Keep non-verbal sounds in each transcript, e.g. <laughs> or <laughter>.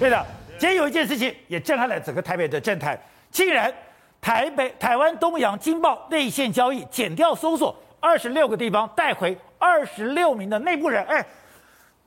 对的，今天有一件事情也震撼了整个台北的政坛，竟然台北台湾东洋金报内线交易，剪掉搜索二十六个地方，带回二十六名的内部人。哎，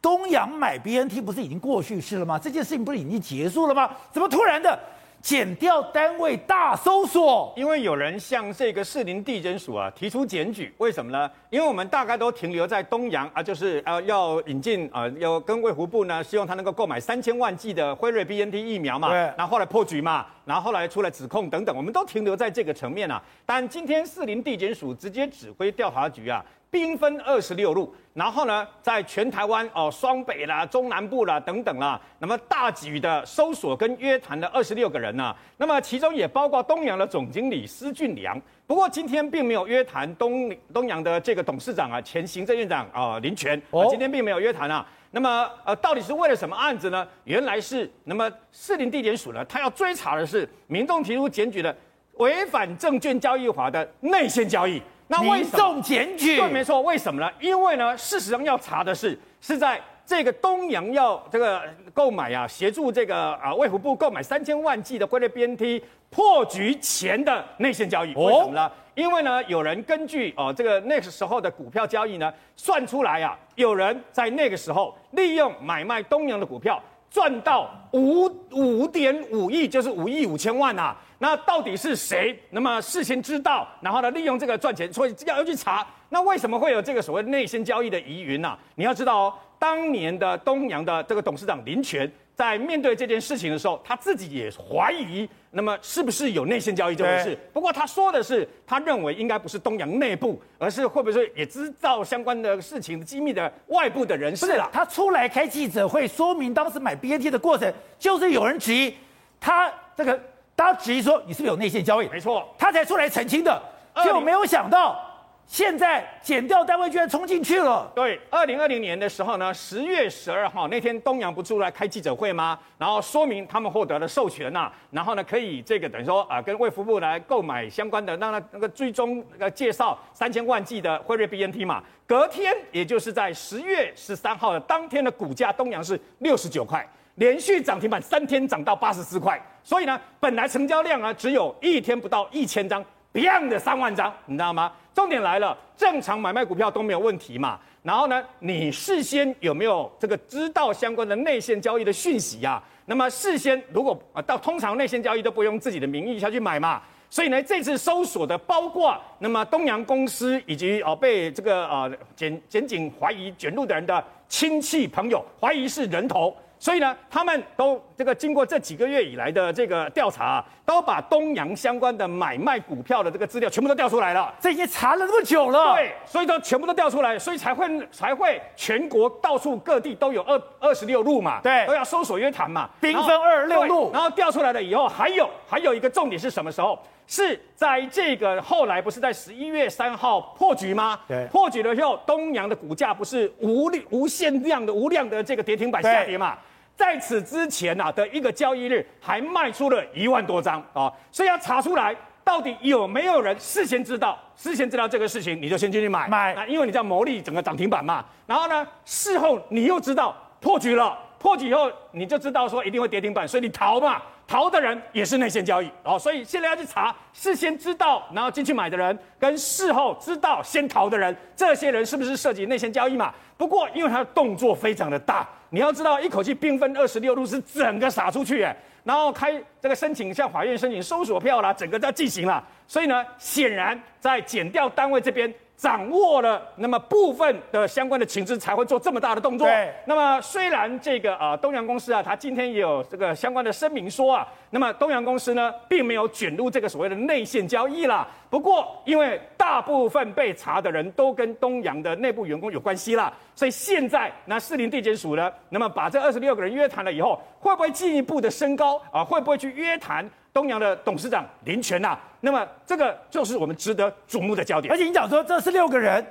东洋买 BNT 不是已经过去式了吗？这件事情不是已经结束了吗？怎么突然的？检调单位大搜索，因为有人向这个士林地检署啊提出检举，为什么呢？因为我们大概都停留在东洋啊，就是呃要引进啊，要跟卫福部呢，希望他能够购买三千万剂的辉瑞 BNT 疫苗嘛，对，然后后来破局嘛，然后后来出来指控等等，我们都停留在这个层面啊。但今天士林地检署直接指挥调查局啊。兵分二十六路，然后呢，在全台湾哦，双北啦、中南部啦等等啦，那么大举的搜索跟约谈的二十六个人呢、啊，那么其中也包括东洋的总经理施俊良。不过今天并没有约谈东东洋的这个董事长啊，前行政院长啊林权，哦，今天并没有约谈啊。那么呃，到底是为了什么案子呢？原来是那么士林地检署呢，他要追查的是民众提出检举的违反证券交易法的内线交易。那为什么？检举对，没错。为什么呢？因为呢，事实上要查的是，是在这个东阳要这个购买啊，协助这个啊卫福部购买三千万剂的辉瑞 BNT 破局前的内线交易。为什么呢？哦、因为呢，有人根据哦这个那个时候的股票交易呢，算出来啊，有人在那个时候利用买卖东阳的股票赚到五五点五亿，就是五亿五千万啊。那到底是谁？那么事先知道，然后呢，利用这个赚钱，所以要要去查。那为什么会有这个所谓内线交易的疑云呢？你要知道哦，当年的东阳的这个董事长林权在面对这件事情的时候，他自己也怀疑，那么是不是有内线交易这回事？不过他说的是，他认为应该不是东洋内部，而是会不会也知道相关的事情机密的外部的人士。是啦，他出来开记者会说明当时买 BNT 的过程，就是有人质疑他这个。他质疑说：“你是不是有内线交易？”没错，他才出来澄清的。就没有想到，现在减掉单位居然冲进去了。对，二零二零年的时候呢，十月十二号那天，东阳不出来开记者会吗？然后说明他们获得了授权呐、然后呢，可以这个等于说啊，跟卫福部来购买相关的，让那那个最终那个介绍三千万剂的辉瑞 BNT 嘛。隔天，也就是在十月十三号的当天的股价，东阳是六十九块。连续涨停板三天涨到八十四块，所以呢，本来成交量呢只有一天不到一千张，Beyond 的三万张，你知道吗？重点来了，正常买卖股票都没有问题嘛。然后呢，你事先有没有这个知道相关的内线交易的讯息呀、啊？那么事先如果啊，到通常内线交易都不用自己的名义下去买嘛。所以呢，这次搜索的包括那么东洋公司以及哦被这个啊检检警怀疑卷入的人的亲戚朋友，怀疑是人头。所以呢，他们都这个经过这几个月以来的这个调查啊，都把东洋相关的买卖股票的这个资料全部都调出来了。这已经查了那么久了，对，所以都全部都调出来，所以才会才会全国到处各地都有二二十六路嘛，对，都要搜索约谈嘛，兵分二十六路，然后调出来了以后，还有还有一个重点是什么时候？是在这个后来不是在十一月三号破局吗？对，破局了以后，东阳的股价不是无量无限量的无量的这个跌停板下跌嘛？在此之前呐的一个交易日，还卖出了一万多张啊，所以要查出来到底有没有人事先知道，事先知道这个事情，你就先进去买买啊，因为你在牟利整个涨停板嘛。然后呢，事后你又知道破局了，破局以后你就知道说一定会跌停板，所以你逃嘛，逃的人也是内线交易哦。所以现在要去查事先知道然后进去买的人，跟事后知道先逃的人，这些人是不是涉及内线交易嘛？不过因为他的动作非常的大。你要知道，一口气兵分二十六路，是整个撒出去，哎，然后开这个申请向法院申请搜索票啦，整个在进行了。所以呢，显然在减调单位这边。掌握了那么部分的相关的情资，才会做这么大的动作。那么虽然这个啊东洋公司啊，它今天也有这个相关的声明说啊，那么东洋公司呢，并没有卷入这个所谓的内线交易啦。不过因为大部分被查的人都跟东洋的内部员工有关系啦，所以现在那士林地检署呢，那么把这二十六个人约谈了以后，会不会进一步的升高啊？会不会去约谈？东洋的董事长林权呐、啊，那么这个就是我们值得瞩目的焦点。而且你讲说这是六个人，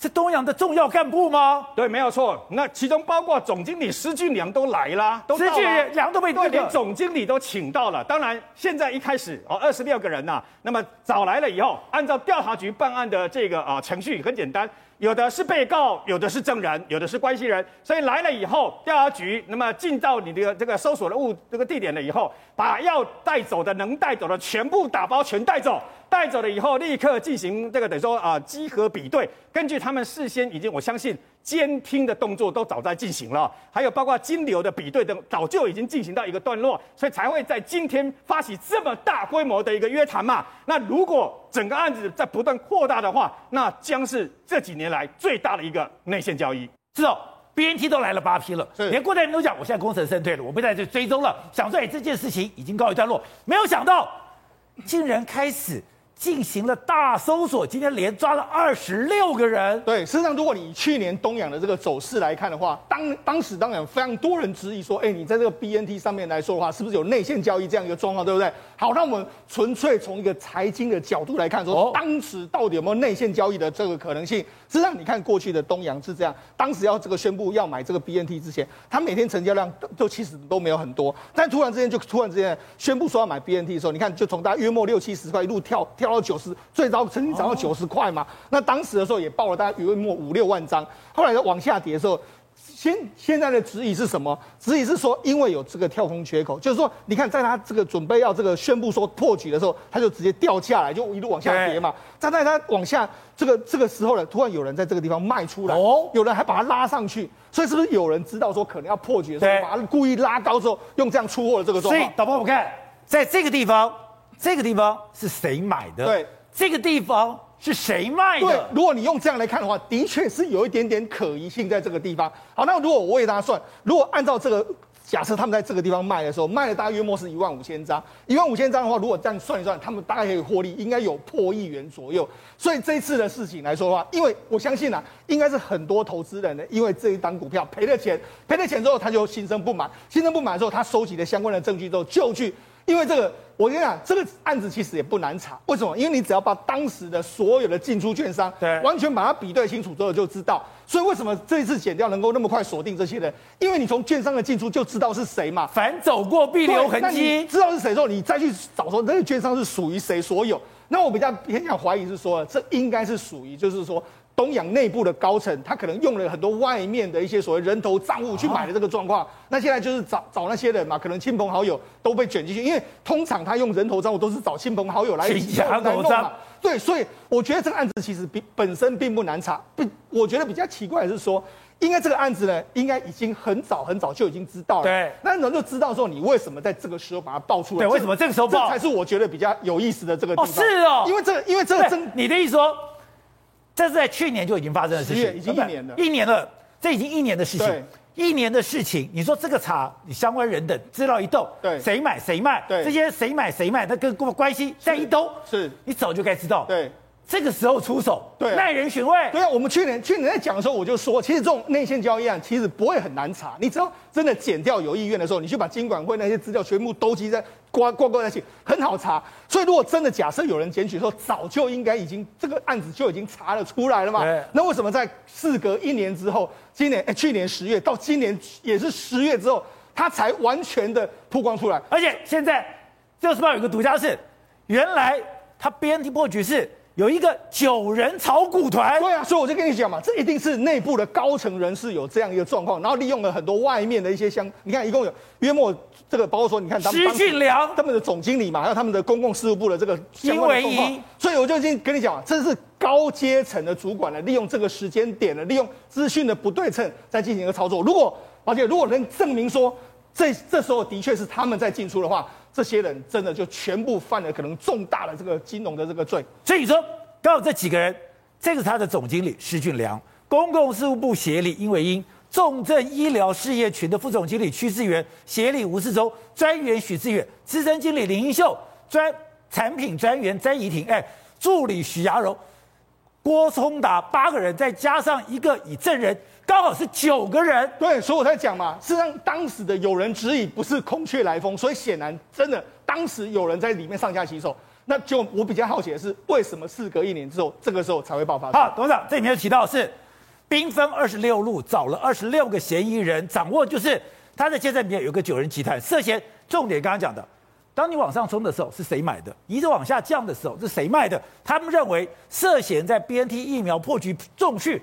是东洋的重要干部吗？对，没有错。那其中包括总经理施俊良都来了，都施俊良都被对，连总经理都请到了。当然，现在一开始哦，二十六个人呐、啊，那么找来了以后，按照调查局办案的这个啊程序很简单，有的是被告，有的是证人，有的是关系人。所以来了以后，调查局那么进到你的这个搜索的物这个地点了以后，把要带走的、能带走的全部打包全带走。带走了以后，立刻进行这个等于说啊，稽核比对。根据他们事先已经，我相信监听的动作都早在进行了，还有包括金流的比对等，早就已经进行到一个段落，所以才会在今天发起这么大规模的一个约谈嘛。那如果整个案子在不断扩大的话，那将是这几年来最大的一个内线交易。是哦，BNT 都来了八批了，连郭台铭都讲，我现在功成身退了，我不再去追踪了，想说，这件事情已经告一段落，没有想到竟然开始。进行了大搜索，今天连抓了二十六个人。对，事实上，如果你去年东阳的这个走势来看的话，当当时当然非常多人质疑说，哎，你在这个 BNT 上面来说的话，是不是有内线交易这样一个状况，对不对？好，那我们纯粹从一个财经的角度来看说，说当时到底有没有内线交易的这个可能性？实际上，你看过去的东阳是这样，当时要这个宣布要买这个 BNT 之前，他每天成交量都都其实都没有很多，但突然之间就突然之间宣布说要买 BNT 的时候，你看就从大约莫六七十块一路跳跳。到九十，最早曾经涨到九十块嘛？那当时的时候也报了大概约莫五六万张，后来往下跌的时候，现现在的质疑是什么？质疑是说，因为有这个跳空缺口，就是说，你看在他这个准备要这个宣布说破局的时候，他就直接掉下来，就一路往下跌嘛。站在他往下这个这个时候呢，突然有人在这个地方卖出来，哦，有人还把它拉上去，所以是不是有人知道说可能要破局的时候，把它故意拉高之后，用这样出货的这个状况？所以导播，我们看在这个地方。这个地方是谁买的？对，这个地方是谁卖的？对，如果你用这样来看的话，的确是有一点点可疑性在这个地方。好，那如果我为大家算，如果按照这个假设，他们在这个地方卖的时候，卖了大约莫是一万五千张，一万五千张的话，如果这样算一算，他们大概可以获利，应该有破亿元左右。所以这一次的事情来说的话，因为我相信啊，应该是很多投资人呢，因为这一档股票赔了钱，赔了钱之后，他就心生不满，心生不满之后，他收集了相关的证据之后，就去。因为这个，我跟你讲，这个案子其实也不难查。为什么？因为你只要把当时的所有的进出券商，对，完全把它比对清楚之后，就知道。所以为什么这一次减掉能够那么快锁定这些人？因为你从券商的进出就知道是谁嘛。凡走过必留痕迹。知道是谁之后，你再去找说那个券商是属于谁所有。那我比较偏向怀疑是说，这应该是属于，就是说。东阳内部的高层，他可能用了很多外面的一些所谓人头账户去买的这个状况。那现在就是找找那些人嘛，可能亲朋好友都被卷进去，因为通常他用人头账户都是找亲朋好友来来弄嘛。对，所以我觉得这个案子其实比本身并不难查。不，我觉得比较奇怪的是说，应该这个案子呢，应该已经很早很早就已经知道了。对，那人就知道说你为什么在这个时候把它爆出来？对，为什么这个时候爆？这才是我觉得比较有意思的这个地方。哦，是哦，因为这个，因为这个真，你的意思说？这是在去年就已经发生的事情，已经一年了，一年了，这已经一年的事情，一年的事情。你说这个茶，你相关人等资料一动，对，谁买谁卖，对，这些谁买谁卖，那跟关系再一兜，是。你早就该知道，对。这个时候出手，对，耐人寻味。对啊，我们去年去年在讲的时候，我就说，其实这种内线交易案其实不会很难查。你只要真的剪掉有意愿的时候，你去把金管会那些资料全部都集在挂挂钩在一起，很好查。所以如果真的假设有人检举说，早就应该已经这个案子就已经查了出来了嘛？对那为什么在事隔一年之后，今年哎去年十月到今年也是十月之后，他才完全的曝光出来？而且现在《自由时报》有个独家是，原来他 BNT 破局是。有一个九人炒股团，对啊，所以我就跟你讲嘛，这一定是内部的高层人士有这样一个状况，然后利用了很多外面的一些相，你看一共有约莫这个，包括说你看他们施俊良他们的总经理嘛，还有他们的公共事务部的这个相关的状况，所以我就已经跟你讲啊，这是高阶层的主管呢，利用这个时间点呢，利用资讯的不对称在进行一个操作。如果而且如果能证明说这这时候的确是他们在进出的话。这些人真的就全部犯了可能重大的这个金融的这个罪，所以说刚好这几个人，这是他的总经理施俊良，公共事务部协理殷伟英，重症医疗事业群的副总经理屈志源，协理吴世忠，专员许志远，资深经理林英秀，专产品专员詹怡婷，哎，助理许雅柔，郭聪达八个人，再加上一个以证人。刚好是九个人，对，所以我在讲嘛，事实上当时的有人质疑不是空穴来风，所以显然真的当时有人在里面上下其手。那就我比较好奇的是，为什么事隔一年之后，这个时候才会爆发？好，董事长，这里面提到是兵分二十六路，找了二十六个嫌疑人，掌握就是他的监证里面有个九人集团涉嫌，重点刚刚讲的，当你往上冲的时候是谁买的？一直往下降的时候是谁卖的？他们认为涉嫌在 BNT 疫苗破局重讯，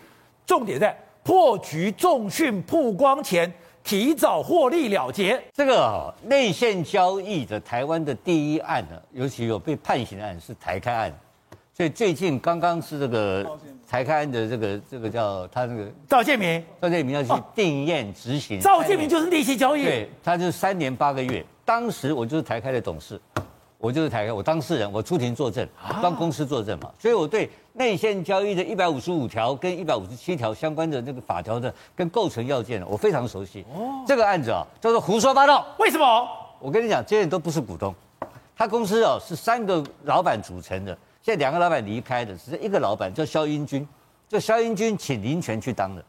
重点在破局重讯曝光前提早获利了结。这个、哦、内线交易的台湾的第一案呢，尤其有被判刑的案是台开案。所以最近刚刚是这个台开案的这个这个叫他那个赵建明，赵建明要去定验执行。赵建明就是内线交易，对，他就是三年八个月。当时我就是台开的董事，我就是台开，我当事人，我出庭作证，帮公司作证嘛。所以我对内线交易的一百五十五条跟一百五十七条相关的那个法条的跟构成要件，我非常熟悉。哦，这个案子啊叫做胡说八道。为什么？我跟你讲，这些人都不是股东，他公司啊是三个老板组成的。现在两个老板离开的，只是一个老板叫萧英军，这萧英军请林权去当的，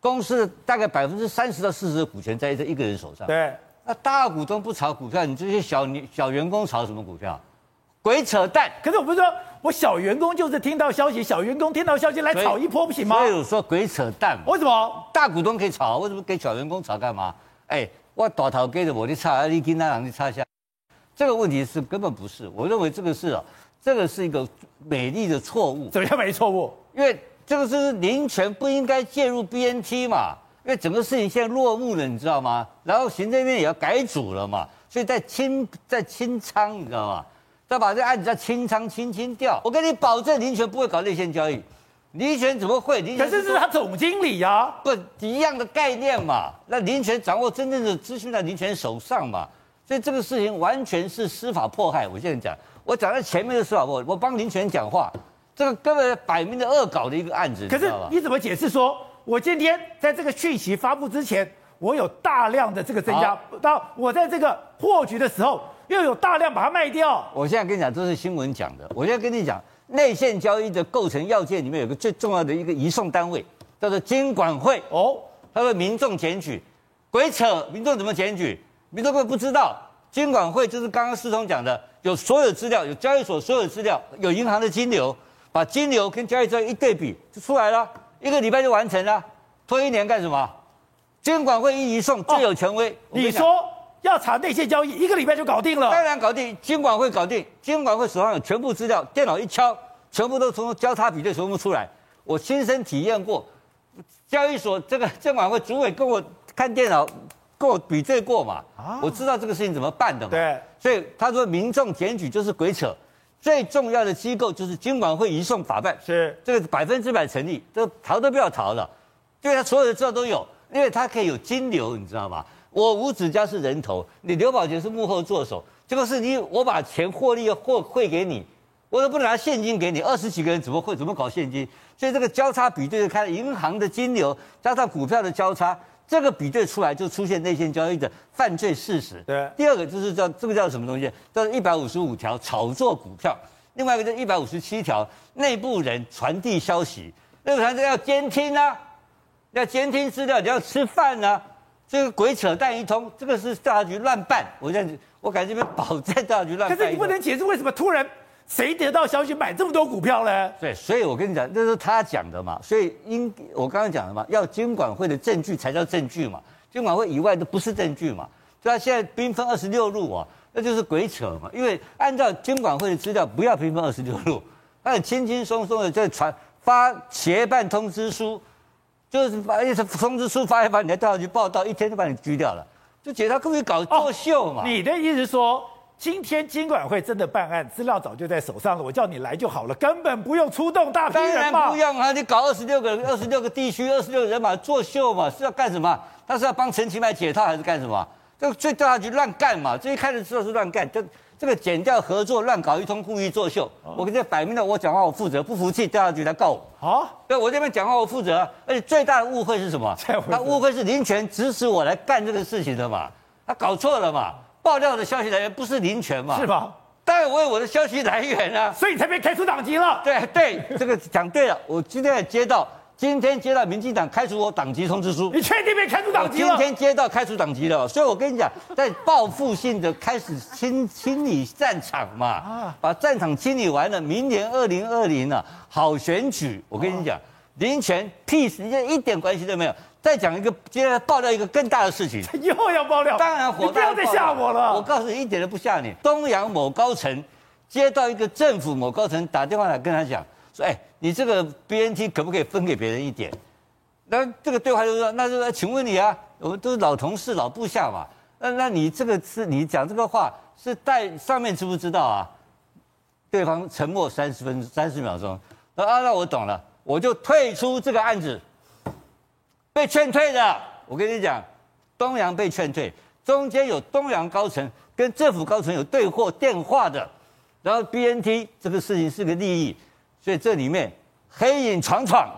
公司大概百分之三十到四十的股权在这一个人手上。对，那大股东不炒股票，你这些小小员工炒什么股票？鬼扯淡！可是我不是说我小员工就是听到消息，小员工听到消息来炒一波不行吗？所以我说鬼扯淡。为什么？大股东可以炒，为什么给小员工炒干嘛？哎，我大头给的我的差，你跟那让你差下，这个问题是根本不是。我认为这个是啊。这个是一个美丽的错误，怎么样美错误？因为这个是林权不应该介入 BNT 嘛，因为整个事情现在落幕了，你知道吗？然后行政院也要改组了嘛，所以在清在清仓，你知道吗？再把这案子再清仓清清掉。我跟你保证，林权不会搞内线交易，林权怎么会？林全可是是他总经理呀、啊，不一样的概念嘛。那林权掌握真正的资讯在林权手上嘛，所以这个事情完全是司法迫害。我现在讲。我讲在前面的司法迫害我帮林权讲话，这个根本摆明的恶搞的一个案子。可是你怎么解释说，我今天在这个讯息发布之前，我有大量的这个增加，到我在这个破局的时候又有大量把它卖掉。我现在跟你讲，这是新闻讲的。我现在跟你讲，内线交易的构成要件里面有个最重要的一个移送单位，叫做监管会。哦，他说民众检举，鬼扯，民众怎么检举？民众会不知道，监管会就是刚刚思彤讲的。有所有资料，有交易所所有资料，有银行的金流，把金流跟交易资料一对比就出来了，一个礼拜就完成了，拖一年干什么？监管会一移送最有权威。哦、你，你说要查内线交易，一个礼拜就搞定了？当然搞定，监管会搞定，监管会手上有全部资料，电脑一敲，全部都从交叉比对全部出来。我亲身体验过，交易所这个 <laughs> 监管会主委跟我看电脑。跟我比对过嘛？啊，我知道这个事情怎么办的嘛。对，所以他说民众检举就是鬼扯，最重要的机构就是金管会移送法办，是这个百分之百成立，这逃都不要逃了，对他所有的资料都有，因为他可以有金流，你知道吗？我吴子嘉是人头，你刘宝杰是幕后作手，结果是你我把钱获利获汇给你，我都不能拿现金给你，二十几个人怎么会怎么搞现金？所以这个交叉比对就看银行的金流加上股票的交叉。这个比对出来就出现内线交易的犯罪事实。对，第二个就是叫这个叫什么东西？叫一百五十五条炒作股票。另外一个叫一百五十七条内部人传递消息。内部传递要监听啊，要监听资料，你要吃饭啊。这个鬼扯淡一通，这个是调查局乱办。我在我感觉这边保证调查局乱办。可是你不能解释为什么突然。谁得到消息买这么多股票呢？对，所以我跟你讲，这是他讲的嘛。所以应我刚刚讲的嘛，要监管会的证据才叫证据嘛，监管会以外的不是证据嘛。对啊，现在兵分二十六路啊，那就是鬼扯嘛。因为按照监管会的资料，不要兵分二十六路，他很轻轻松松的在传发协办通知书，就是把一通知书发一发，你来调查局报道，一天就把你拘掉了，就觉得他故意搞作秀嘛。哦，你的意思说？今天金管会真的办案，资料早就在手上了，我叫你来就好了，根本不用出动大批人马。当然不用啊，你搞二十六个、二十六个地区、二十六个人马作秀嘛，是要干什么？他是要帮陈其迈解套还是干什么？这个最调查局乱干嘛？这一开始知道是乱干，这这个检调合作乱搞一通，故意作秀。哦、我跟你摆明了，我讲话我负责，不服气调查局来告我。好、哦，对我这边讲话我负责，而且最大的误会是什么？<laughs> 他误会是林权指使我来干这个事情的嘛？他搞错了嘛？爆料的消息来源不是林权嘛？是吧？当然我有我的消息来源啊，所以才被开除党籍了。对对，这个讲对了。我今天也接到，今天接到民进党开除我党籍通知书。你确定被开除党籍了？今天接到开除党籍了，所以我跟你讲，在报复性的开始清清理战场嘛，啊，把战场清理完了，明年二零二零了，好选举。我跟你讲，林全屁事，一点关系都没有。再讲一个，接下来爆料一个更大的事情，<laughs> 又要爆料，当然火大，你不要再吓我了。我告诉你，一点都不吓你。东阳某高层接到一个政府某高层打电话来跟他讲，说：“哎，你这个 BNT 可不可以分给别人一点？”那这个对话就是说，那就说，请问你啊，我们都是老同事、老部下嘛，那那你这个是你讲这个话是带上面知不知道啊？对方沉默三十分三十秒钟，说啊，那我懂了，我就退出这个案子。被劝退的，我跟你讲，东阳被劝退，中间有东阳高层跟政府高层有对货电话的，然后 BNT 这个事情是个利益，所以这里面黑影闯闯。